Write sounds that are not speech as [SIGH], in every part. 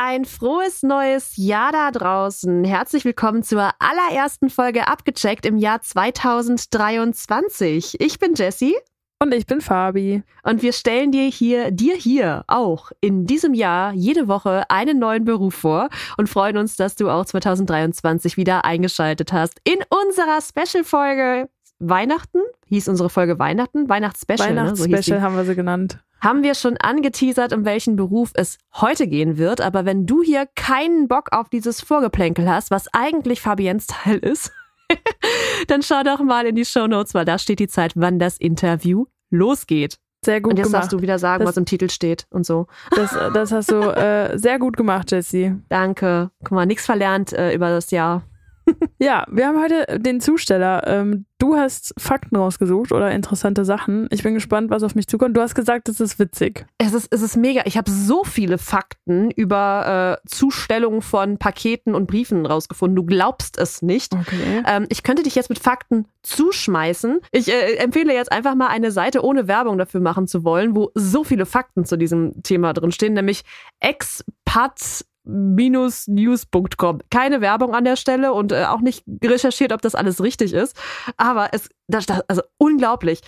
ein frohes neues Jahr da draußen. Herzlich willkommen zur allerersten Folge Abgecheckt im Jahr 2023. Ich bin Jessie. Und ich bin Fabi. Und wir stellen dir hier, dir hier auch in diesem Jahr jede Woche einen neuen Beruf vor und freuen uns, dass du auch 2023 wieder eingeschaltet hast in unserer Special-Folge Weihnachten. Hieß unsere Folge Weihnachten? Weihnachtsspecial. Weihnachtsspecial ne? so haben wir sie genannt. Haben wir schon angeteasert, um welchen Beruf es heute gehen wird. Aber wenn du hier keinen Bock auf dieses Vorgeplänkel hast, was eigentlich Fabiens Teil ist, [LAUGHS] dann schau doch mal in die Show Notes, weil da steht die Zeit, wann das Interview losgeht. Sehr gut Und jetzt gemacht. darfst du wieder sagen, Das- was im Titel steht und so. Das, das hast du äh, sehr gut gemacht, Jessie. Danke. Guck mal, nichts verlernt äh, über das Jahr. [LAUGHS] Ja, wir haben heute den Zusteller. Ähm, du hast Fakten rausgesucht oder interessante Sachen. Ich bin gespannt, was auf mich zukommt. Du hast gesagt, es ist witzig. Es ist, es ist mega. Ich habe so viele Fakten über äh, Zustellung von Paketen und Briefen rausgefunden. Du glaubst es nicht. Okay. Ähm, ich könnte dich jetzt mit Fakten zuschmeißen. Ich äh, empfehle jetzt einfach mal eine Seite ohne Werbung dafür machen zu wollen, wo so viele Fakten zu diesem Thema drin stehen, nämlich expat news.com. Keine Werbung an der Stelle und äh, auch nicht recherchiert, ob das alles richtig ist. Aber es, das, das, also unglaublich.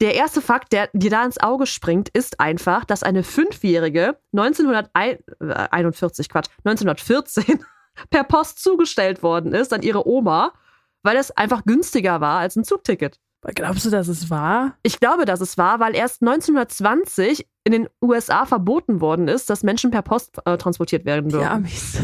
Der erste Fakt, der dir da ins Auge springt, ist einfach, dass eine Fünfjährige 1941, Quatsch, 1914 [LAUGHS] per Post zugestellt worden ist an ihre Oma, weil es einfach günstiger war als ein Zugticket. Glaubst du, dass es war? Ich glaube, dass es war, weil erst 1920 in den USA verboten worden ist, dass Menschen per Post äh, transportiert werden Die dürfen. Amis.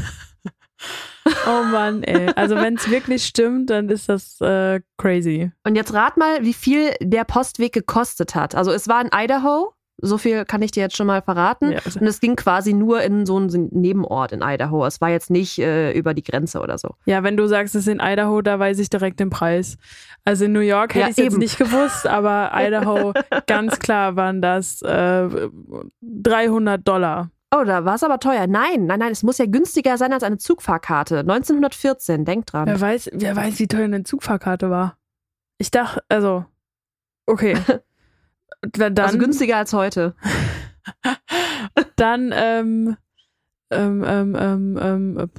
[LAUGHS] oh Mann, ey. Also wenn es wirklich stimmt, dann ist das äh, crazy. Und jetzt rat mal, wie viel der Postweg gekostet hat. Also es war in Idaho, so viel kann ich dir jetzt schon mal verraten. Ja, Und es ging quasi nur in so einen Nebenort in Idaho. Es war jetzt nicht äh, über die Grenze oder so. Ja, wenn du sagst, es ist in Idaho, da weiß ich direkt den Preis. Also in New York hätte Ja, ich es jetzt nicht gewusst, aber [LAUGHS] Idaho, ganz klar waren das äh, 300 Dollar. Oh, da war es aber teuer. Nein, nein, nein, es muss ja günstiger sein als eine Zugfahrkarte. 1914, denk dran. Wer weiß, wer weiß, wie teuer eine Zugfahrkarte war. Ich dachte, also, okay. [LAUGHS] Dann, also günstiger als heute. dann, ähm, ähm, ähm, ähm, ähm,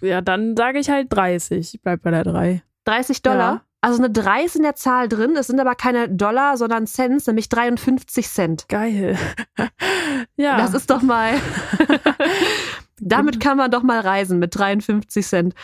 ja, dann sage ich halt 30. Ich bleib bei der 3. 30 Dollar. Ja. Also eine 3 ist in der Zahl drin. Es sind aber keine Dollar, sondern Cents, nämlich 53 Cent. Geil. [LAUGHS] ja. Das ist doch mal. [LAUGHS] Damit kann man doch mal reisen mit 53 Cent.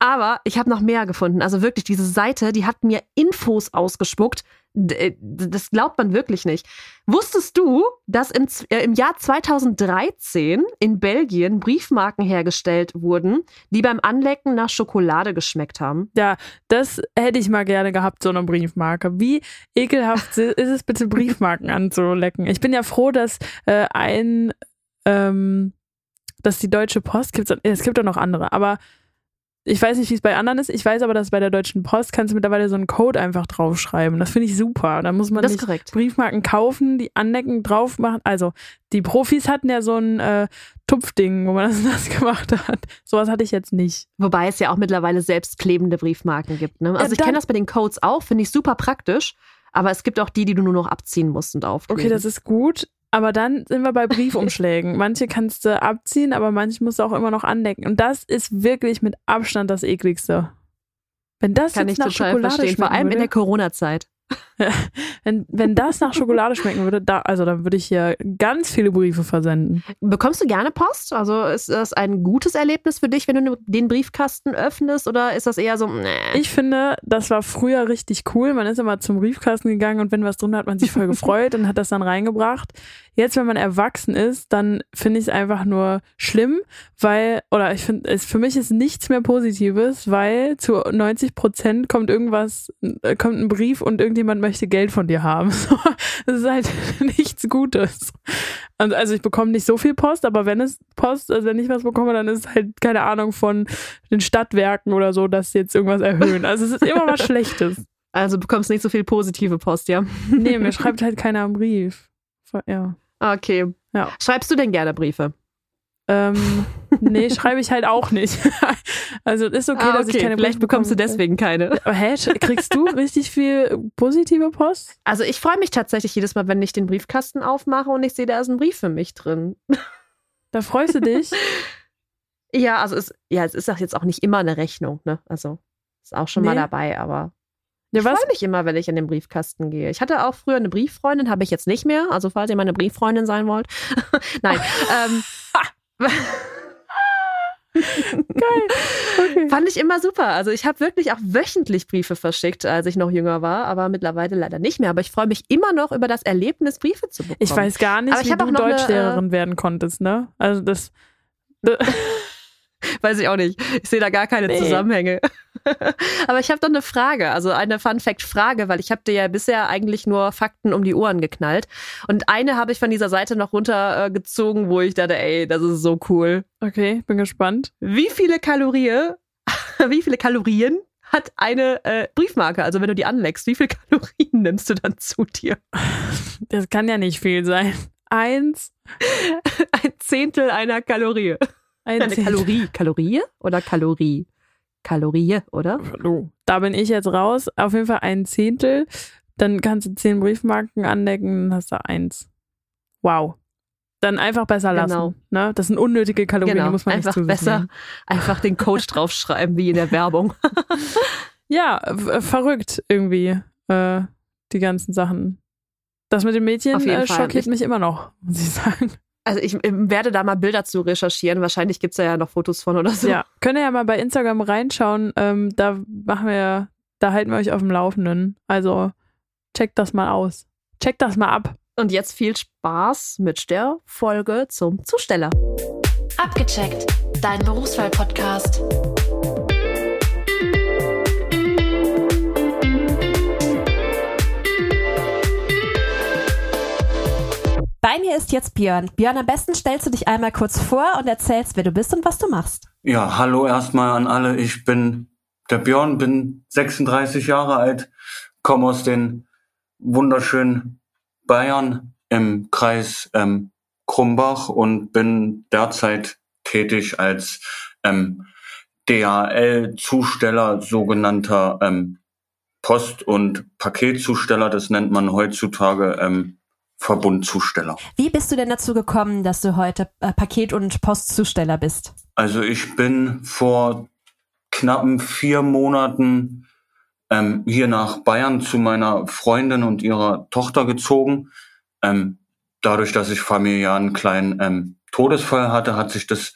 Aber ich habe noch mehr gefunden. Also wirklich, diese Seite, die hat mir Infos ausgespuckt. Äh, Das glaubt man wirklich nicht. Wusstest du, dass im, äh, im Jahr 2013 in Belgien Briefmarken hergestellt wurden, die beim Anlecken nach Schokolade geschmeckt haben? Ja, das hätte ich mal gerne gehabt, so eine Briefmarke. Wie ekelhaft ist es bitte, Briefmarken anzulecken? Ich bin ja froh, dass äh, ein, ähm, dass die Deutsche Post gibt. Es gibt auch noch andere, aber ich weiß nicht, wie es bei anderen ist. Ich weiß aber, dass bei der Deutschen Post kannst du mittlerweile so einen Code einfach draufschreiben. Das finde ich super. Da muss man Das nicht. Briefmarken kaufen, die anlecken, drauf machen. Also, die Profis hatten ja so ein äh, Tupfding, wo man das, [LAUGHS] das gemacht hat. Sowas hatte ich jetzt nicht. Wobei es ja auch mittlerweile selbstklebende Briefmarken gibt. Ne? Also Ja, ich kenne das bei den Codes auch, finde ich super praktisch. Aber es gibt auch die, die du nur noch abziehen musst und aufkleben. Okay, das ist gut. Aber dann sind wir bei Briefumschlägen. [LAUGHS] Manche kannst du abziehen, aber manche musst du auch immer noch anlecken. Und das ist wirklich mit Abstand das ekligste. Wenn das kann ich jetzt nach total Schokolade verstehen. Vor allem in der würde, Corona-Zeit. [LAUGHS] wenn, wenn das nach Schokolade schmecken würde, da, also dann würde ich hier ganz viele Briefe versenden. Bekommst du gerne Post? Also ist das ein gutes Erlebnis für dich, wenn du den Briefkasten öffnest? Oder ist das eher so, nee. Ich finde, das war früher richtig cool. Man ist immer zum Briefkasten gegangen und wenn was drin war, hat man sich voll [LAUGHS] gefreut und hat das dann reingebracht. Jetzt, wenn man erwachsen ist, dann finde ich es einfach nur schlimm, weil, oder ich finde, für mich ist nichts mehr Positives, weil zu 90 Prozent kommt irgendwas, äh, kommt ein Brief und irgendjemand möchte Geld von dir haben. [LAUGHS] Das ist halt [LAUGHS] nichts Gutes. Und also ich bekomme nicht so viel Post, aber wenn es Post, also wenn ich was bekomme, dann ist es halt keine Ahnung von den Stadtwerken oder so, dass sie jetzt irgendwas erhöhen. Also es ist immer was [LAUGHS] Schlechtes. Also du bekommst nicht so viel positive Post, ja? Nee, mir schreibt halt keiner einen Brief. Ja. Okay. Ja. Schreibst du denn gerne Briefe? Ähm, nee, schreibe ich halt auch nicht. [LAUGHS] Also ist okay, ah, dass ich okay. keine Vielleicht bekommst du deswegen keine. Aber hä, kriegst du richtig viel positive Post? Also ich freue mich tatsächlich jedes Mal, wenn ich den Briefkasten aufmache und ich sehe, da ist ein Brief für mich drin. [LAUGHS] Da freust du dich. Ja, also es, ja, es ist auch jetzt auch nicht immer eine Rechnung, ne? Also ist auch schon Nee. mal dabei, aber Ja, ich freue mich immer, wenn ich in den Briefkasten gehe. Ich hatte auch früher eine Brieffreundin, habe ich jetzt nicht mehr. Also falls ihr meine Brieffreundin sein wollt. [LAUGHS] Nein. ähm, Okay. Fand ich immer super. Also ich habe wirklich auch wöchentlich Briefe verschickt, als ich noch jünger war, aber mittlerweile leider nicht mehr. Aber ich freue mich immer noch über das Erlebnis, Briefe zu bekommen. Ich weiß gar nicht, Aber ich wie du auch noch eine, Deutschlehrerin werden konntest, ne? Also das. [LAUGHS] Weiß ich auch nicht. Ich sehe da gar keine Nee. Zusammenhänge. [LAUGHS] aber ich habe doch eine Frage, also eine Fun Fact Frage, weil ich habe dir ja bisher eigentlich nur Fakten um die Ohren geknallt und eine habe ich von dieser Seite noch runtergezogen, wo ich dachte, ey, das ist so cool. Okay, bin gespannt. Wie viele Kalorien, [LAUGHS] wie viele Kalorien hat eine äh, Briefmarke? Also wenn du die anlegst, wie viele [LAUGHS] Kalorien nimmst du dann zu dir? Das kann ja nicht viel sein. Eins, Ein Zehntel einer Kalorie. ein Eine Zehntel. Kalorie. Kalorie oder Kalorie? Kalorie, oder? Du, da bin ich jetzt raus. Auf jeden Fall ein Zehntel. Dann kannst du zehn Briefmarken andecken, dann hast du eins. Wow. Dann einfach besser lassen. Genau. Ne? Das sind unnötige Kalorien, die Genau, muss man einfach nicht besser nehmen. [LAUGHS] einfach den Code [LAUGHS] draufschreiben, wie in der Werbung. [LAUGHS] Ja, verrückt irgendwie, äh, die ganzen Sachen. Das mit den Mädchen äh, schockiert Ich- mich immer noch, muss ich sagen. Also ich werde da mal Bilder zu recherchieren. Wahrscheinlich gibt's da ja noch Fotos von oder so. Ja, könnt ihr ja mal bei Instagram reinschauen. Ähm, da machen wir, da halten wir euch auf dem Laufenden. Also checkt das mal aus. Checkt das mal ab. Und jetzt viel Spaß mit der Folge zum Zusteller. Abgecheckt, dein Berufswahl-Podcast. Bei mir ist jetzt Björn. Björn, am besten stellst du dich einmal kurz vor und erzählst, wer du bist und was du machst. Ja, hallo erstmal an alle. Ich bin der Björn, bin 36 Jahre alt, komme aus den wunderschönen Bayern im Kreis ähm, Krumbach und bin derzeit tätig als ähm, DHL-Zusteller, sogenannter ähm, Post- und Paketzusteller. Das nennt man heutzutage ähm, Verbundzusteller. Wie bist du denn dazu gekommen, dass du heute äh, Paket- und Postzusteller bist? Also ich bin vor knappen vier Monaten ähm, hier nach Bayern zu meiner Freundin und ihrer Tochter gezogen. Ähm, dadurch, dass ich familiär einen kleinen ähm, Todesfall hatte, hat sich das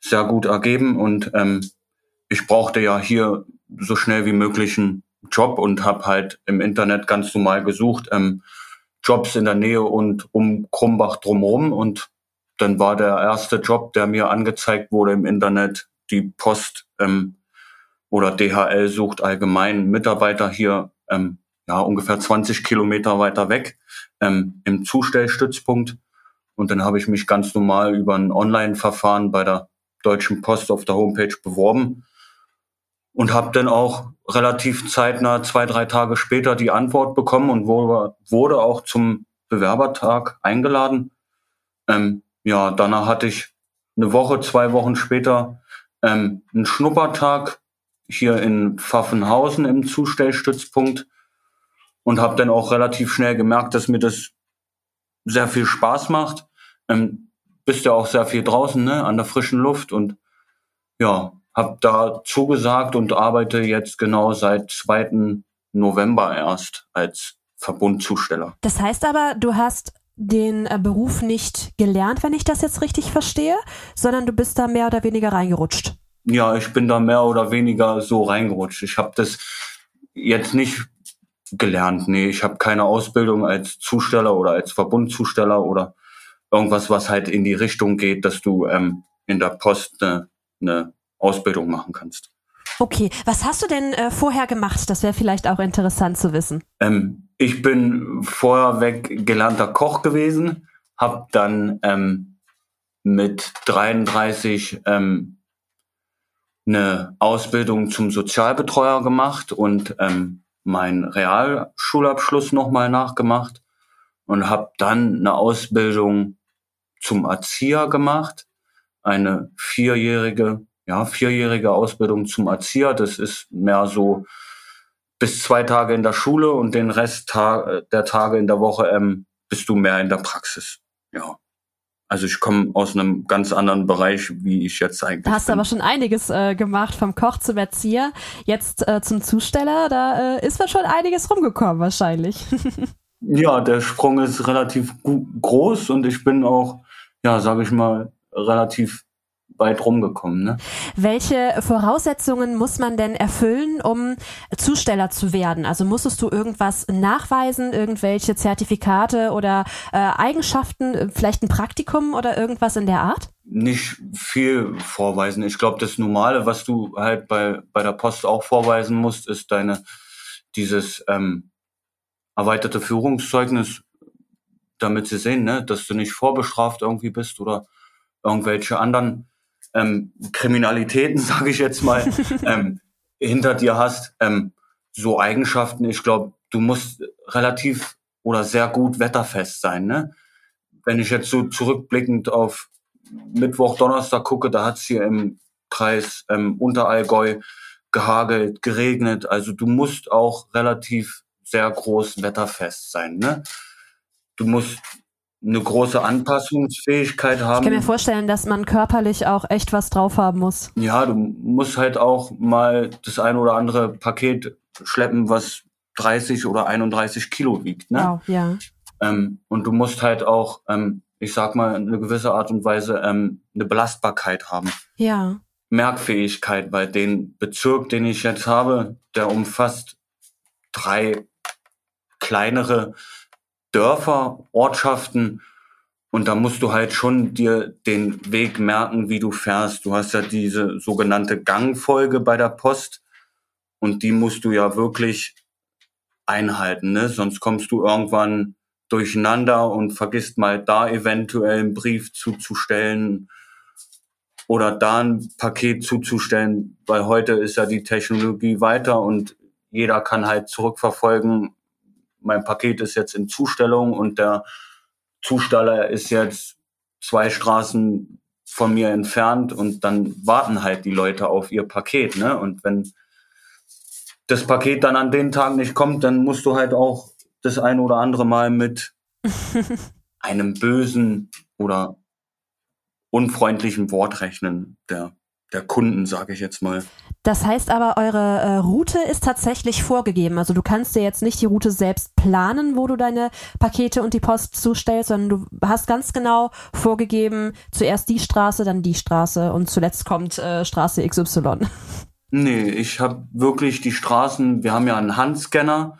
sehr gut ergeben und ähm, ich brauchte ja hier so schnell wie möglich einen Job und habe halt im Internet ganz normal gesucht, ähm, Jobs in der Nähe und um Krumbach drumherum und dann war der erste Job, der mir angezeigt wurde im Internet, die Post ähm, oder DHL sucht allgemein Mitarbeiter hier ähm, ja ungefähr 20 Kilometer weiter weg ähm, im Zustellstützpunkt. Und dann habe ich mich ganz normal über ein Online-Verfahren bei der Deutschen Post auf der Homepage beworben und habe dann auch relativ zeitnah, zwei, drei Tage später, die Antwort bekommen und wurde, auch zum Bewerbertag eingeladen. Ähm, ja, danach hatte ich eine Woche, zwei Wochen später ähm, einen Schnuppertag hier in Pfaffenhausen im Zustellstützpunkt und habe dann auch relativ schnell gemerkt, dass mir das sehr viel Spaß macht. Ähm, bist ja auch sehr viel draußen, ne, an der frischen Luft und ja, habe da zugesagt und arbeite jetzt genau seit 2. November erst als Verbundzusteller. Das heißt aber, du hast den äh, Beruf nicht gelernt, wenn ich das jetzt richtig verstehe, sondern du bist da mehr oder weniger reingerutscht. Ja, ich bin da mehr oder weniger so reingerutscht. Ich habe das jetzt nicht gelernt. Nee, ich habe keine Ausbildung als Zusteller oder als Verbundzusteller oder irgendwas, was halt in die Richtung geht, dass du ähm, in der Post eine ne Ausbildung machen kannst. Okay, was hast du denn äh, vorher gemacht? Das wäre vielleicht auch interessant zu wissen. Ähm, ich bin vorweg gelernter Koch gewesen, habe dann ähm, mit 33 ähm, eine Ausbildung zum Sozialbetreuer gemacht und ähm, meinen Realschulabschluss nochmal nachgemacht und habe dann eine Ausbildung zum Erzieher gemacht, eine vierjährige, ja vierjährige Ausbildung zum Erzieher. Das ist mehr so bis zwei Tage in der Schule und den Rest ta der Tage in der Woche ähm, bist du mehr in der Praxis. Ja. Also ich komme aus einem ganz anderen Bereich, wie ich jetzt eigentlich. Da hast du aber schon einiges äh, gemacht, vom Koch zum Erzieher, jetzt äh, zum Zusteller. Da äh, ist man schon einiges rumgekommen wahrscheinlich. [LAUGHS] Ja, der Sprung ist relativ groß und ich bin auch, ja, sage ich mal, relativ weit rumgekommen. Ne? Welche Voraussetzungen muss man denn erfüllen, um Zusteller zu werden? Also musstest du irgendwas nachweisen, irgendwelche Zertifikate oder äh, Eigenschaften, vielleicht ein Praktikum oder irgendwas in der Art? Nicht viel vorweisen. Ich glaube, das Normale, was du halt bei, bei der Post auch vorweisen musst, ist deine dieses ähm, erweiterte Führungszeugnis, damit sie sehen, ne, dass du nicht vorbestraft irgendwie bist oder irgendwelche anderen ähm, Kriminalitäten, [LAUGHS] sage ich jetzt mal, ähm, hinter dir hast. Ähm, so Eigenschaften, ich glaube, du musst relativ oder sehr gut wetterfest sein. Ne? Wenn ich jetzt so zurückblickend auf Mittwoch, Donnerstag gucke, da hat's hier im Kreis ähm, Unterallgäu gehagelt, geregnet. Also du musst auch relativ sehr groß wetterfest sein. Ne? Du musst eine große Anpassungsfähigkeit Ich haben. kann mir vorstellen, dass man körperlich auch echt was drauf haben muss. Ja, du musst halt auch mal das ein oder andere Paket schleppen, was 30 oder 31 Kilo wiegt. Ne? Wow, ja. Ähm, und du musst halt auch, ähm, ich sag mal, eine gewisse Art und Weise ähm, eine Belastbarkeit haben. Ja. Merkfähigkeit, weil den Bezirk, den ich jetzt habe, der umfasst drei kleinere Dörfer, Ortschaften und da musst du halt schon dir den Weg merken, wie du fährst. Du hast ja diese sogenannte Gangfolge bei der Post und die musst du ja wirklich einhalten, ne? Sonst kommst du irgendwann durcheinander und vergisst mal da eventuell einen Brief zuzustellen oder da ein Paket zuzustellen, weil heute ist ja die Technologie weiter und jeder kann halt zurückverfolgen, mein Paket ist jetzt in Zustellung und der Zusteller ist jetzt zwei Straßen von mir entfernt und dann warten halt die Leute auf ihr Paket, ne? Und wenn das Paket dann an den Tag nicht kommt, dann musst du halt auch das ein oder andere Mal mit [LAUGHS] einem bösen oder unfreundlichen Wort rechnen der der Kunden, sage ich jetzt mal. Das heißt aber, eure äh, Route ist tatsächlich vorgegeben. Also du kannst dir jetzt nicht die Route selbst planen, wo du deine Pakete und die Post zustellst, sondern du hast ganz genau vorgegeben, zuerst die Straße, dann die Straße und zuletzt kommt äh, Straße XY. Nee, ich habe wirklich die Straßen, wir haben ja einen Handscanner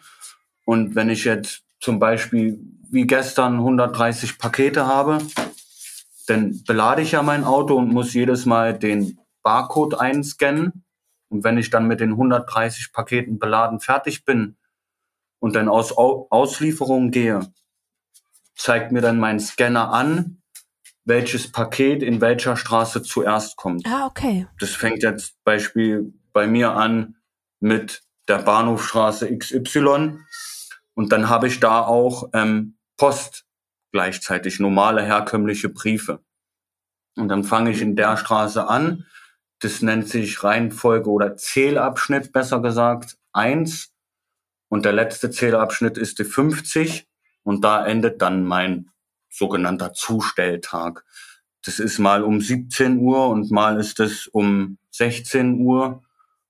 und wenn ich jetzt zum Beispiel wie gestern 130 Pakete habe, dann belade ich ja mein Auto und muss jedes Mal den Barcode einscannen. Und wenn ich dann mit den 130 Paketen beladen fertig bin und dann aus Au Auslieferung gehe, zeigt mir dann mein Scanner an, welches Paket in welcher Straße zuerst kommt. Ah, okay. Das fängt jetzt Beispiel bei mir an mit der Bahnhofstraße XY und dann habe ich da auch ähm, Post gleichzeitig, normale herkömmliche Briefe. Und dann fange ich in der Straße an. Das nennt sich Reihenfolge oder Zählabschnitt, besser gesagt, eins Und der letzte Zählabschnitt ist die 50 und da endet dann mein sogenannter Zustelltag. Das ist mal um 17 Uhr und mal ist es um 16 Uhr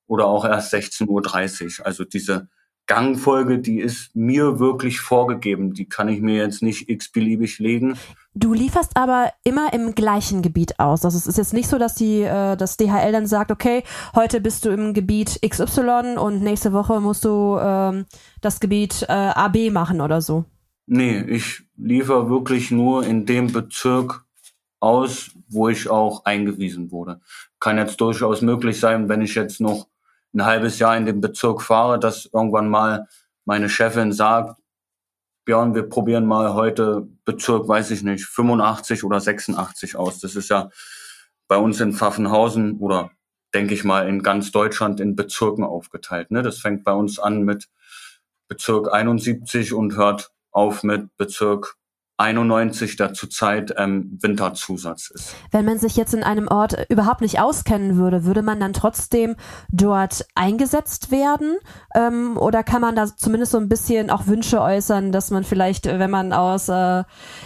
oder auch erst 16.30 Uhr. Also diese Gangfolge, die ist mir wirklich vorgegeben. Die kann ich mir jetzt nicht x-beliebig legen. Du lieferst aber immer im gleichen Gebiet aus. Also es ist jetzt nicht so, dass die, äh, das DHL dann sagt, okay, heute bist du im Gebiet XY und nächste Woche musst du ähm, das Gebiet äh, AB machen oder so. Nee, ich liefere wirklich nur in dem Bezirk aus, wo ich auch eingewiesen wurde. Kann jetzt durchaus möglich sein, wenn ich jetzt noch ein halbes Jahr in dem Bezirk fahre, dass irgendwann mal meine Chefin sagt, Björn, wir probieren mal heute Bezirk, weiß ich nicht, 85 oder 86 aus. Das ist ja bei uns in Pfaffenhausen oder denke ich mal in ganz Deutschland in Bezirken aufgeteilt. Ne? Das fängt bei uns an mit Bezirk 71 und hört auf mit Bezirk 91 der zurzeit ähm, Winterzusatz ist. Wenn man sich jetzt in einem Ort überhaupt nicht auskennen würde, würde man dann trotzdem dort eingesetzt werden? Ähm, oder kann man da zumindest so ein bisschen auch Wünsche äußern, dass man vielleicht, wenn man aus, äh,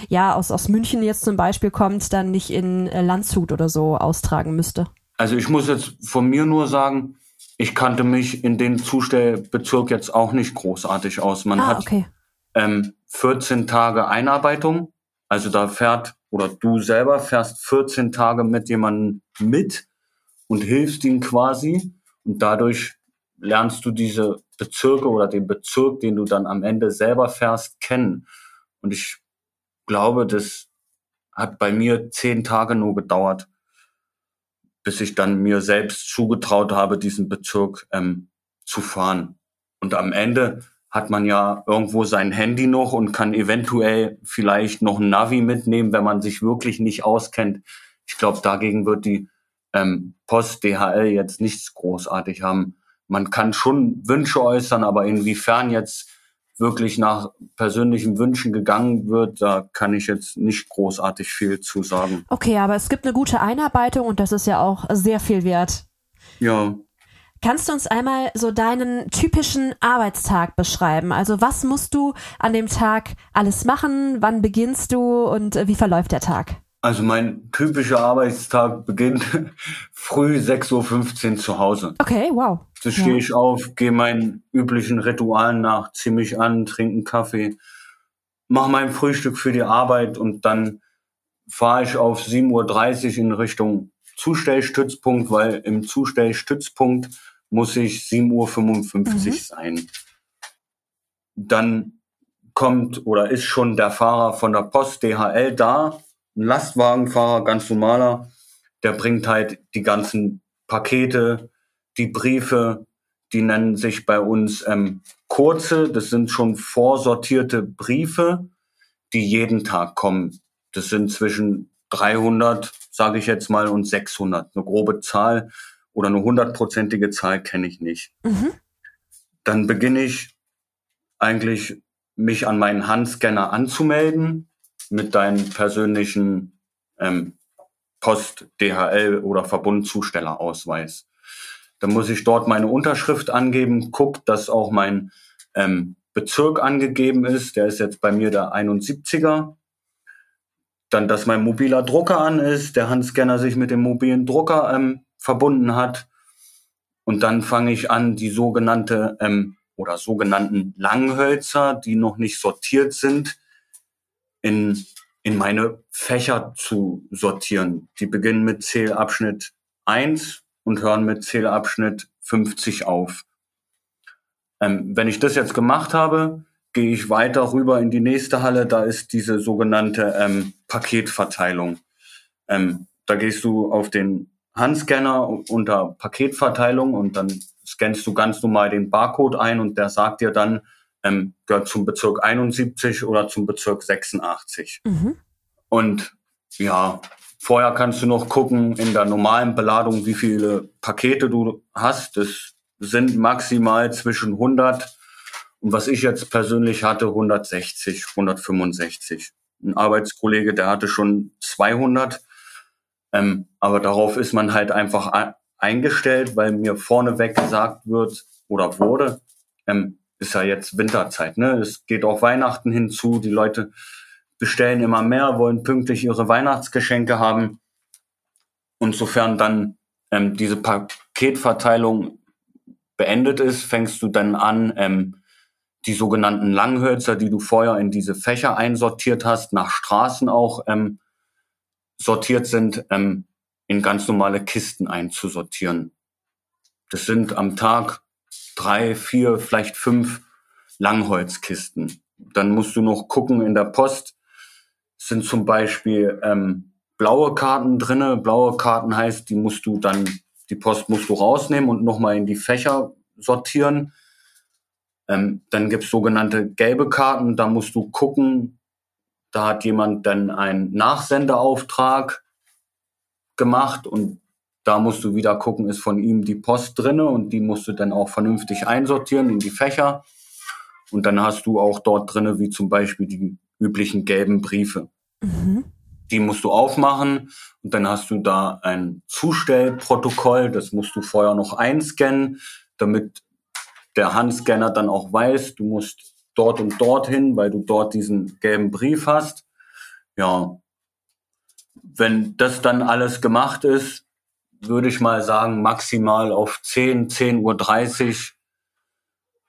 ja, aus, aus München jetzt zum Beispiel kommt, dann nicht in äh, Landshut oder so austragen müsste? Also ich muss jetzt von mir nur sagen, ich kannte mich in den Zustellbezirk jetzt auch nicht großartig aus. Man ah, hat okay. ähm, 14 Tage Einarbeitung. Also da fährt oder du selber fährst 14 Tage mit jemandem mit und hilfst ihm quasi. Und dadurch lernst du diese Bezirke oder den Bezirk, den du dann am Ende selber fährst, kennen. Und ich glaube, das hat bei mir zehn Tage nur gedauert bis ich dann mir selbst zugetraut habe, diesen Bezirk ähm, zu fahren. Und am Ende hat man ja irgendwo sein Handy noch und kann eventuell vielleicht noch ein Navi mitnehmen, wenn man sich wirklich nicht auskennt. Ich glaube, dagegen wird die ähm, Post DHL jetzt nichts großartig haben. Man kann schon Wünsche äußern, aber inwiefern jetzt wirklich nach persönlichen Wünschen gegangen wird, da kann ich jetzt nicht großartig viel zu sagen. Okay, aber es gibt eine gute Einarbeitung und das ist ja auch sehr viel wert. Ja. Kannst du uns einmal so deinen typischen Arbeitstag beschreiben? Also was musst du an dem Tag alles machen? Wann beginnst du und äh, wie verläuft der Tag? Also mein typischer Arbeitstag beginnt [LAUGHS] früh 6.15 Uhr zu Hause. Okay, wow. Da stehe ich auf, gehe meinen üblichen Ritualen nach, ziehe mich an, trinke einen Kaffee, mache mein Frühstück für die Arbeit und dann fahre ich auf 7.30 Uhr in Richtung Zustellstützpunkt, weil im Zustellstützpunkt muss ich 7.55 Uhr mhm. sein. Dann kommt oder ist schon der Fahrer von der Post DHL da, ein Lastwagenfahrer, ganz normaler, der bringt halt die ganzen Pakete, die Briefe, die nennen sich bei uns ähm, kurze, das sind schon vorsortierte Briefe, die jeden Tag kommen. Das sind zwischen 300, sage ich jetzt mal, und 600. Eine grobe Zahl oder eine hundertprozentige Zahl kenne ich nicht. Mhm. Dann beginne ich eigentlich mich an meinen Handscanner anzumelden mit deinem persönlichen ähm, Post, DHL oder Verbundzustellerausweis. Dann muss ich dort meine Unterschrift angeben, guck, dass auch mein ähm, Bezirk angegeben ist. Der ist jetzt bei mir der 71er. Dann, dass mein mobiler Drucker an ist, der Handscanner sich mit dem mobilen Drucker ähm, verbunden hat. Und dann fange ich an, die sogenannte ähm, oder sogenannten Langhölzer, die noch nicht sortiert sind, in, in meine Fächer zu sortieren. Die beginnen mit Zählabschnitt 1 und hören mit Zählabschnitt 50 auf. Ähm, wenn ich das jetzt gemacht habe, gehe ich weiter rüber in die nächste Halle. Da ist diese sogenannte ähm, Paketverteilung. Ähm, da gehst du auf den Handscanner unter Paketverteilung und dann scannst du ganz normal den Barcode ein und der sagt dir dann, ähm, gehört zum Bezirk 71 oder zum Bezirk 86. Mhm. Und ja, Vorher kannst du noch gucken in der normalen Beladung, wie viele Pakete du hast. Das sind maximal zwischen 100 und was ich jetzt persönlich hatte, 160, 165. Ein Arbeitskollege, der hatte schon 200. Ähm, aber darauf ist man halt einfach eingestellt, weil mir vorneweg gesagt wird oder wurde, ähm, ist ja jetzt Winterzeit. Ne? Es geht auf Weihnachten hinzu. Die Leute bestellen immer mehr, wollen pünktlich ihre Weihnachtsgeschenke haben. Und sofern dann ähm, diese Paketverteilung beendet ist, fängst du dann an, ähm, die sogenannten Langhölzer, die du vorher in diese Fächer einsortiert hast, nach Straßen auch ähm, sortiert sind, ähm, in ganz normale Kisten einzusortieren. Das sind am Tag drei, vier, vielleicht fünf Langholzkisten. Dann musst du noch gucken in der Post, sind zum Beispiel ähm, blaue Karten drinne. Blaue Karten heißt, die musst du dann, die Post musst du rausnehmen und nochmal in die Fächer sortieren. Ähm, dann gibt's sogenannte gelbe Karten, da musst du gucken, da hat jemand dann einen Nachsendeauftrag gemacht und da musst du wieder gucken, ist von ihm die Post drinne und die musst du dann auch vernünftig einsortieren in die Fächer. Und dann hast du auch dort drinne, wie zum Beispiel die üblichen gelben Briefe. Mhm. Die musst du aufmachen und dann hast du da ein Zustellprotokoll, das musst du vorher noch einscannen, damit der Handscanner dann auch weiß, du musst dort und dorthin, weil du dort diesen gelben Brief hast. Ja, wenn das dann alles gemacht ist, würde ich mal sagen, maximal auf 10, 10.30 Uhr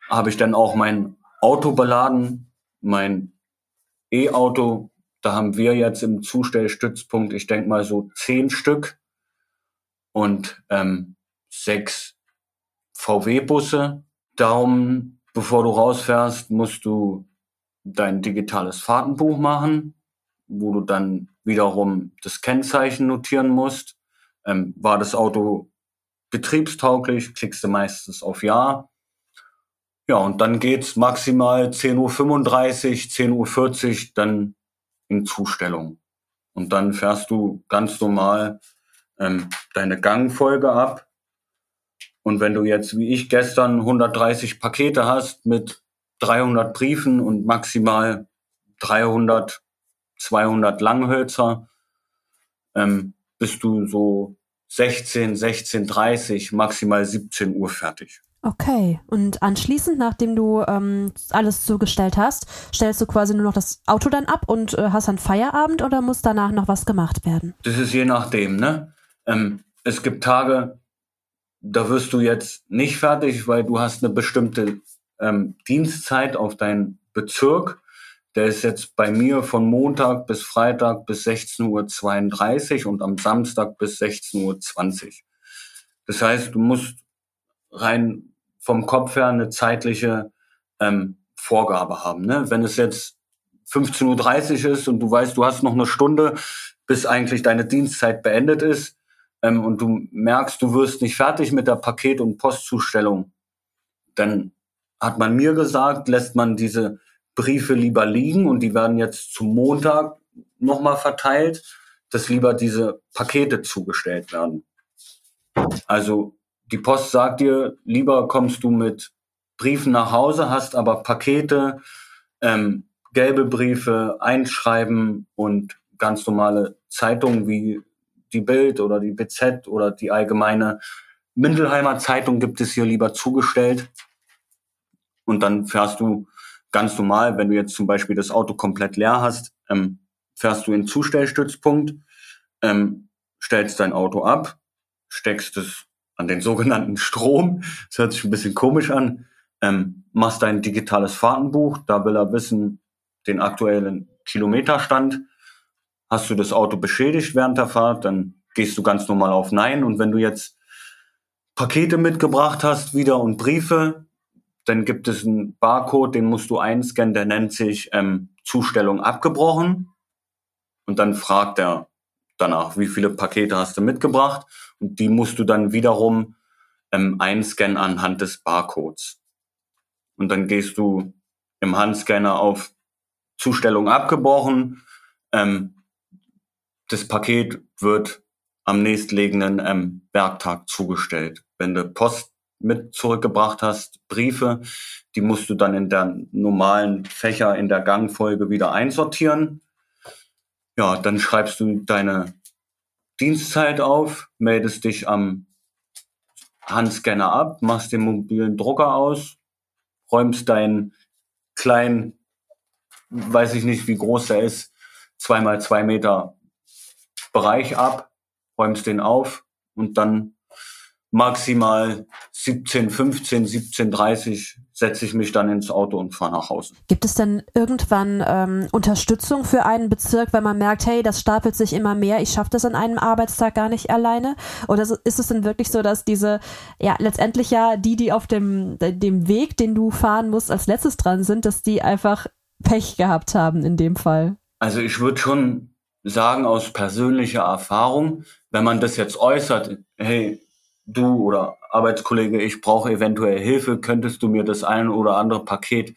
habe ich dann auch mein Auto beladen, mein E-Auto. Da haben wir jetzt im Zustellstützpunkt, ich denke mal so zehn Stück und ähm, sechs VW-Busse. Darum, bevor du rausfährst, musst du dein digitales Fahrtenbuch machen, wo du dann wiederum das Kennzeichen notieren musst. Ähm, war das Auto betriebstauglich, klickst du meistens auf Ja. Ja, und dann geht's maximal 10.35 Uhr, 10.40 Uhr dann in Zustellung. Und dann fährst du ganz normal ähm, deine Gangfolge ab. Und wenn du jetzt, wie ich gestern, 130 Pakete hast mit 300 Briefen und maximal 300, 200 Langhölzer, ähm, bist du so 16, 16, 30, maximal 17 Uhr fertig. Okay. Und anschließend, nachdem du ähm, alles zugestellt hast, stellst du quasi nur noch das Auto dann ab und äh, hast dann Feierabend oder muss danach noch was gemacht werden? Das ist je nachdem, ne? Ähm, es gibt Tage, da wirst du jetzt nicht fertig, weil du hast eine bestimmte ähm, Dienstzeit auf deinen Bezirk. Der ist jetzt bei mir von Montag bis Freitag bis 16.32 Uhr und am Samstag bis 16.20 Uhr. Das heißt, du musst rein vom Kopf her eine zeitliche ähm, Vorgabe haben. Ne? Wenn es jetzt 15.30 Uhr ist und du weißt, du hast noch eine Stunde, bis eigentlich deine Dienstzeit beendet ist ähm, und du merkst, du wirst nicht fertig mit der Paket- und Postzustellung, dann hat man mir gesagt, lässt man diese Briefe lieber liegen und die werden jetzt zum Montag nochmal verteilt, dass lieber diese Pakete zugestellt werden. Also die Post sagt dir, lieber kommst du mit Briefen nach Hause, hast aber Pakete, ähm, gelbe Briefe, Einschreiben und ganz normale Zeitungen wie die Bild oder die BZ oder die allgemeine Mindelheimer Zeitung gibt es hier lieber zugestellt. Und dann fährst du ganz normal, wenn du jetzt zum Beispiel das Auto komplett leer hast, ähm, fährst du in den Zustellstützpunkt, ähm, stellst dein Auto ab, steckst es an den [LAUGHS] sogenannten Strom. Das hört sich ein bisschen komisch an. Ähm, machst dein digitales Fahrtenbuch, da will er wissen, den aktuellen Kilometerstand. Hast du das Auto beschädigt während der Fahrt, dann gehst du ganz normal auf Nein. Und wenn du jetzt Pakete mitgebracht hast wieder und Briefe, dann gibt es einen Barcode, den musst du einscannen, der nennt sich ähm, Zustellung abgebrochen. Und dann fragt er danach, wie viele Pakete hast du mitgebracht? Und die musst du dann wiederum ähm, einscannen anhand des Barcodes. Und dann gehst du im Handscanner auf Zustellung abgebrochen. Ähm, das Paket wird am nächstliegenden ähm, Werktag zugestellt. Wenn du Post mit zurückgebracht hast, Briefe, die musst du dann in der normalen Fächer in der Gangfolge wieder einsortieren. Ja, dann schreibst du deine Dienstzeit auf, meldest dich am Handscanner ab, machst den mobilen Drucker aus, räumst deinen kleinen, weiß ich nicht, wie groß der ist, zweimal zwei Meter Bereich ab, räumst den auf und dann maximal 17, 15, 17, 30 setze ich mich dann ins Auto und fahre nach Hause. Gibt es denn irgendwann ähm, Unterstützung für einen Bezirk, wenn man merkt, hey, das stapelt sich immer mehr, ich schaffe das an einem Arbeitstag gar nicht alleine? Oder ist es denn wirklich so, dass diese, ja, letztendlich ja die, die auf dem, dem Weg, den du fahren musst, als letztes dran sind, dass die einfach Pech gehabt haben in dem Fall? Also ich würde schon sagen, aus persönlicher Erfahrung, wenn man das jetzt äußert, hey, du oder Arbeitskollege, ich brauche eventuell Hilfe, könntest du mir das ein oder andere Paket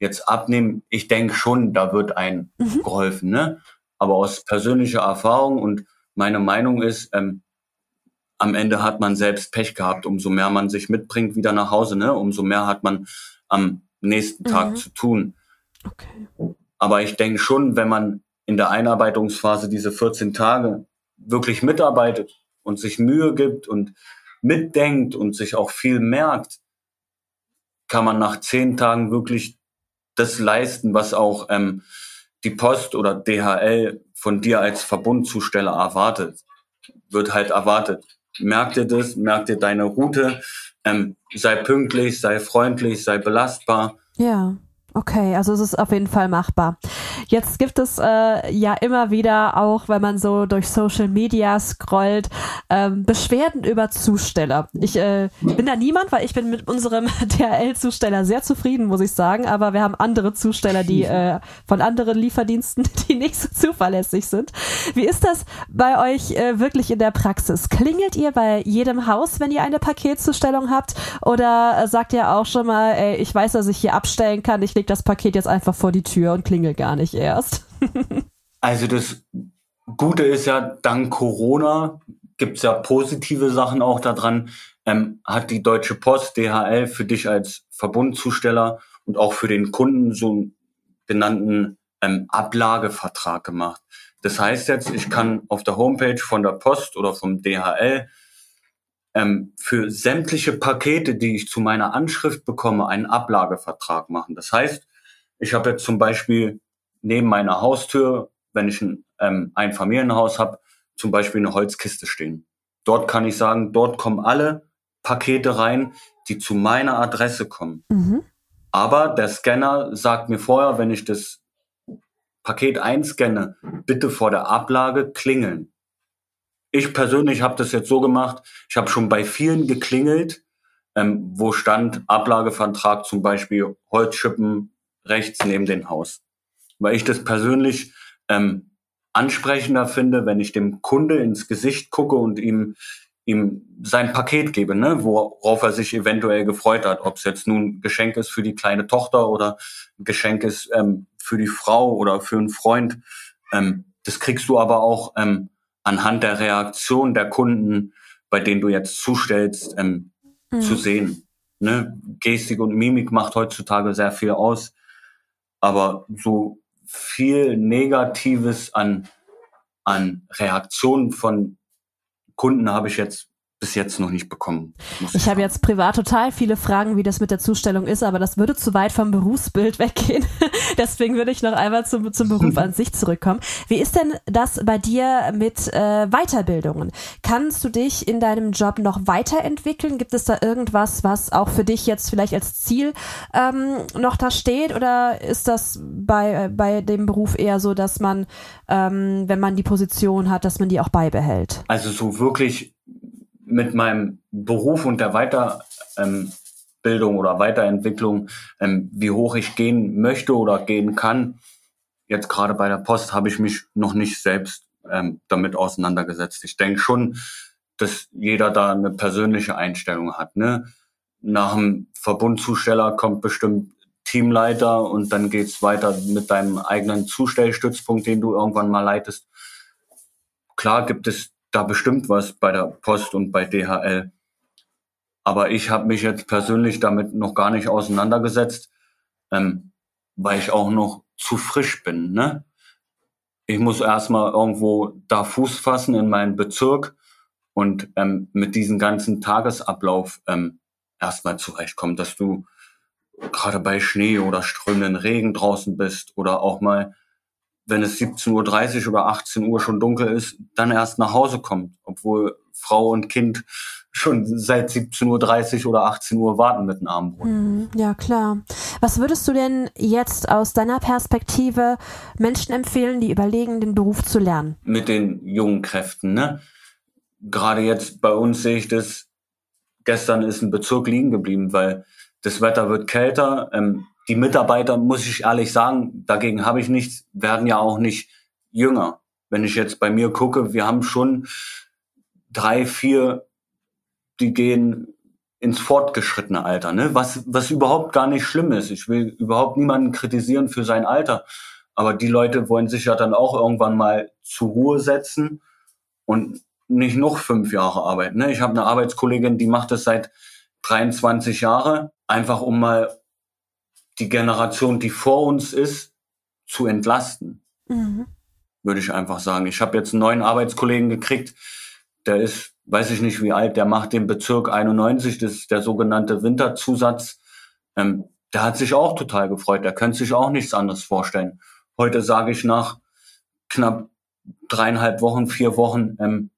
jetzt abnehmen? Ich denke schon, da wird ein mhm. geholfen, ne? Aber aus persönlicher Erfahrung und meine Meinung ist, ähm, am Ende hat man selbst Pech gehabt. Umso mehr man sich mitbringt wieder nach Hause, ne? Umso mehr hat man am nächsten Tag mhm. zu tun. Okay. Aber ich denke schon, wenn man in der Einarbeitungsphase diese 14 Tage wirklich mitarbeitet und sich Mühe gibt und mitdenkt und sich auch viel merkt, kann man nach zehn Tagen wirklich das leisten, was auch ähm, die Post oder DHL von dir als Verbundzusteller erwartet. Wird halt erwartet. Merkt ihr das? Merkt ihr deine Route? Ähm, sei pünktlich, sei freundlich, sei belastbar. Ja. Okay, also es ist auf jeden Fall machbar. Jetzt gibt es äh, ja immer wieder auch, wenn man so durch Social Media scrollt, ähm, Beschwerden über Zusteller. Ich äh, bin da niemand, weil ich bin mit unserem [LAUGHS] DHL-Zusteller sehr zufrieden, muss ich sagen. Aber wir haben andere Zusteller, die äh, von anderen Lieferdiensten, [LAUGHS] die nicht so zuverlässig sind. Wie ist das bei euch äh, wirklich in der Praxis? Klingelt ihr bei jedem Haus, wenn ihr eine Paketzustellung habt? Oder äh, sagt ihr auch schon mal, ey, ich weiß, dass ich hier abstellen kann, ich leg das Paket jetzt einfach vor die Tür und klingel gar nicht erst. [LAUGHS] also das Gute ist ja, dank Corona gibt's ja positive Sachen auch daran. Ähm, hat die Deutsche Post, DHL, für dich als Verbundzusteller und auch für den Kunden so einen genannten ähm, Ablagevertrag gemacht. Das heißt jetzt, ich kann auf der Homepage von der Post oder vom DHL ähm, für sämtliche Pakete, die ich zu meiner Anschrift bekomme, einen Ablagevertrag machen. Das heißt, ich habe jetzt zum Beispiel neben meiner Haustür, wenn ich ein ähm, Einfamilienhaus habe, zum Beispiel eine Holzkiste stehen. Dort kann ich sagen, dort kommen alle Pakete rein, die zu meiner Adresse kommen. Mhm. Aber der Scanner sagt mir vorher, wenn ich das Paket einscanne, bitte vor der Ablage klingeln ich persönlich habe das jetzt so gemacht, ich habe schon bei vielen geklingelt, ähm, wo stand Ablagevertrag zum Beispiel Holzschippen rechts neben dem Haus. Weil ich das persönlich ähm, ansprechender finde, wenn ich dem Kunde ins Gesicht gucke und ihm ihm sein Paket gebe, ne, worauf er sich eventuell gefreut hat, ob es jetzt nun Geschenk ist für die kleine Tochter oder Geschenk ist ähm, für die Frau oder für einen Freund. Ähm, das kriegst du aber auch ähm, anhand der Reaktion der Kunden, bei denen du jetzt zustellst, ähm, mhm. zu sehen. Ne? Gestik und Mimik macht heutzutage sehr viel aus, aber so viel Negatives an, an Reaktionen von Kunden habe ich jetzt bis jetzt noch nicht bekommen. Ich, ich habe jetzt privat total viele Fragen, wie das mit der Zustellung ist, aber das würde zu weit vom Berufsbild [LAUGHS] weggehen. Deswegen würde ich noch einmal zum, zum Beruf an sich zurückkommen. Wie ist denn das bei dir mit äh, Weiterbildungen? Kannst du dich in deinem Job noch weiterentwickeln? Gibt es da irgendwas, was auch für dich jetzt vielleicht als Ziel ähm, noch da steht? Oder ist das bei, äh, bei dem Beruf eher so, dass man, ähm, wenn man die Position hat, dass man die auch beibehält? Also so wirklich mit meinem Beruf und der Weiterbildung ähm, oder Weiterentwicklung, ähm, wie hoch ich gehen möchte oder gehen kann. Jetzt gerade bei der Post habe ich mich noch nicht selbst ähm, damit auseinandergesetzt. Ich denke schon, dass jeder da eine persönliche Einstellung hat. Ne? Nach dem Verbundzusteller kommt bestimmt Teamleiter und dann geht's weiter mit deinem eigenen Zustellstützpunkt, den du irgendwann mal leitest. Klar gibt es da bestimmt was bei der Post und bei DHL. Aber ich habe mich jetzt persönlich damit noch gar nicht auseinandergesetzt, ähm, weil ich auch noch zu frisch bin. Ne? Ich muss erstmal irgendwo da Fuß fassen in meinen Bezirk und ähm, mit diesem ganzen Tagesablauf ähm, erstmal zurechtkommen, dass du gerade bei Schnee oder strömenden Regen draußen bist oder auch mal wenn es 17.30 Uhr oder 18 Uhr schon dunkel ist, dann erst nach Hause kommt, obwohl Frau und Kind schon seit 17.30 Uhr oder 18 Uhr warten mit dem Abendbrot. Mhm, ja, klar. Was würdest du denn jetzt aus deiner Perspektive Menschen empfehlen, die überlegen, den Beruf zu lernen? Mit den jungen Kräften, ne? Gerade jetzt bei uns sehe ich das, gestern ist ein Bezirk liegen geblieben, weil das Wetter wird kälter. Ähm, die Mitarbeiter, muss ich ehrlich sagen, dagegen habe ich nichts, werden ja auch nicht jünger. Wenn ich jetzt bei mir gucke, wir haben schon drei, vier, die gehen ins fortgeschrittene Alter, ne? Was, was überhaupt gar nicht schlimm ist. Ich will überhaupt niemanden kritisieren für sein Alter. Aber die Leute wollen sich ja dann auch irgendwann mal zur Ruhe setzen und nicht noch fünf Jahre arbeiten. Ne? Ich habe eine Arbeitskollegin, die macht das seit 23 Jahren, einfach um mal die Generation, die vor uns ist, zu entlasten. Mhm. Würde ich einfach sagen. Ich habe jetzt einen neuen Arbeitskollegen gekriegt, der ist, weiß ich nicht wie alt, der macht den Bezirk 91, das ist der sogenannte Winterzusatz. Ähm, der hat sich auch total gefreut, der könnte sich auch nichts anderes vorstellen. Heute sage ich nach knapp dreieinhalb Wochen, vier Wochen, ähm,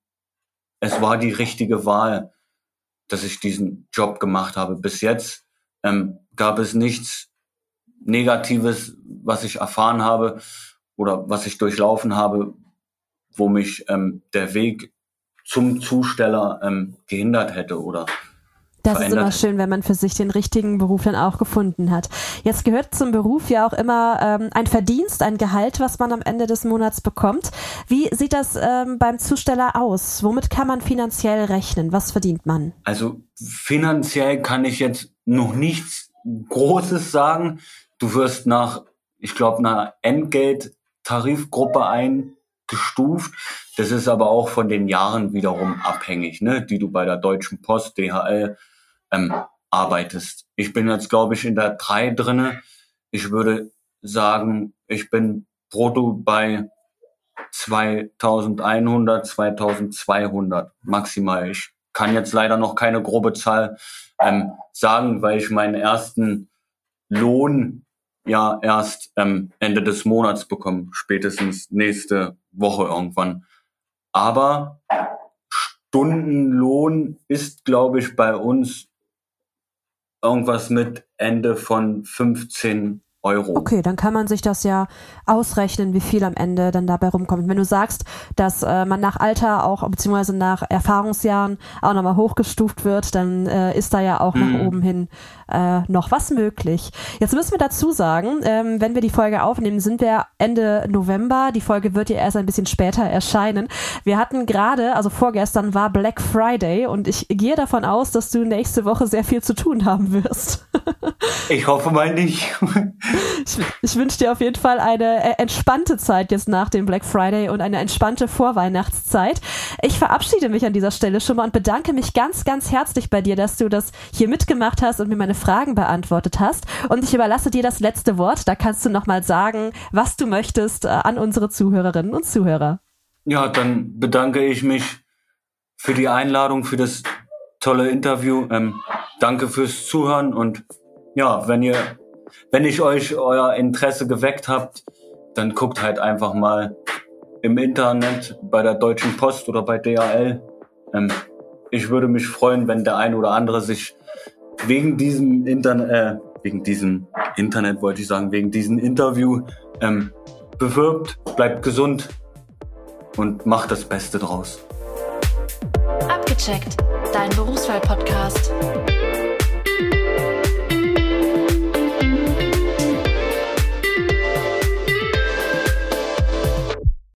es war die richtige Wahl, dass ich diesen Job gemacht habe. Bis jetzt ähm, gab es nichts Negatives, was ich erfahren habe oder was ich durchlaufen habe, wo mich ähm, der Weg zum Zusteller ähm, gehindert hätte oder das ist immer schön, wenn man für sich den richtigen Beruf dann auch gefunden hat. Jetzt gehört zum Beruf ja auch immer ähm, ein Verdienst, ein Gehalt, was man am Ende des Monats bekommt. Wie sieht das ähm, beim Zusteller aus? Womit kann man finanziell rechnen? Was verdient man? Also finanziell kann ich jetzt noch nichts Großes sagen. Du wirst nach, ich glaube, einer Entgelt-Tarifgruppe eingestuft. Das ist aber auch von den Jahren wiederum abhängig, ne, die du bei der Deutschen Post, DHL ähm, arbeitest. Ich bin jetzt, glaube ich, in der drei drinne. Ich würde sagen, ich bin brutto bei 2100, 2200 maximal. Ich kann jetzt leider noch keine grobe Zahl ähm, sagen, weil ich meinen ersten Lohn ja erst ähm, Ende des Monats bekomme, spätestens nächste Woche irgendwann. Aber Stundenlohn ist, glaube ich, bei uns irgendwas mit Ende von 15 Euro. Okay, dann kann man sich das ja ausrechnen, wie viel am Ende dann dabei rumkommt. Wenn du sagst, dass äh, man nach Alter auch, beziehungsweise nach Erfahrungsjahren auch nochmal hochgestuft wird, dann äh, ist da ja auch mhm. nach oben hin äh, noch was möglich. Jetzt müssen wir dazu sagen, ähm, wenn wir die Folge aufnehmen, sind wir Ende November. Die Folge wird ja erst ein bisschen später erscheinen. Wir hatten gerade, also vorgestern war Black Friday und ich gehe davon aus, dass du nächste Woche sehr viel zu tun haben wirst. [LAUGHS] ich hoffe mal nicht. Ich, ich wünsche dir auf jeden Fall eine äh, entspannte Zeit jetzt nach dem Black Friday und eine entspannte Vorweihnachtszeit. Ich verabschiede mich an dieser Stelle schon mal und bedanke mich ganz, ganz herzlich bei dir, dass du das hier mitgemacht hast und mir meine Fragen beantwortet hast. Und ich überlasse dir das letzte Wort. Da kannst du nochmal sagen, was du möchtest äh, an unsere Zuhörerinnen und Zuhörer. Ja, dann bedanke ich mich für die Einladung, für das tolle Interview. Ähm, danke fürs Zuhören und ja, wenn ihr, wenn ich euch euer Interesse geweckt habt, dann guckt halt einfach mal im Internet bei der Deutschen Post oder bei DHL. Ähm, ich würde mich freuen, wenn der ein oder andere sich wegen diesem Internet, äh, wegen diesem Internet wollte ich sagen, wegen diesem Interview ähm, bewirbt, bleibt gesund und macht das Beste draus. Abgecheckt, dein Berufswahl-Podcast.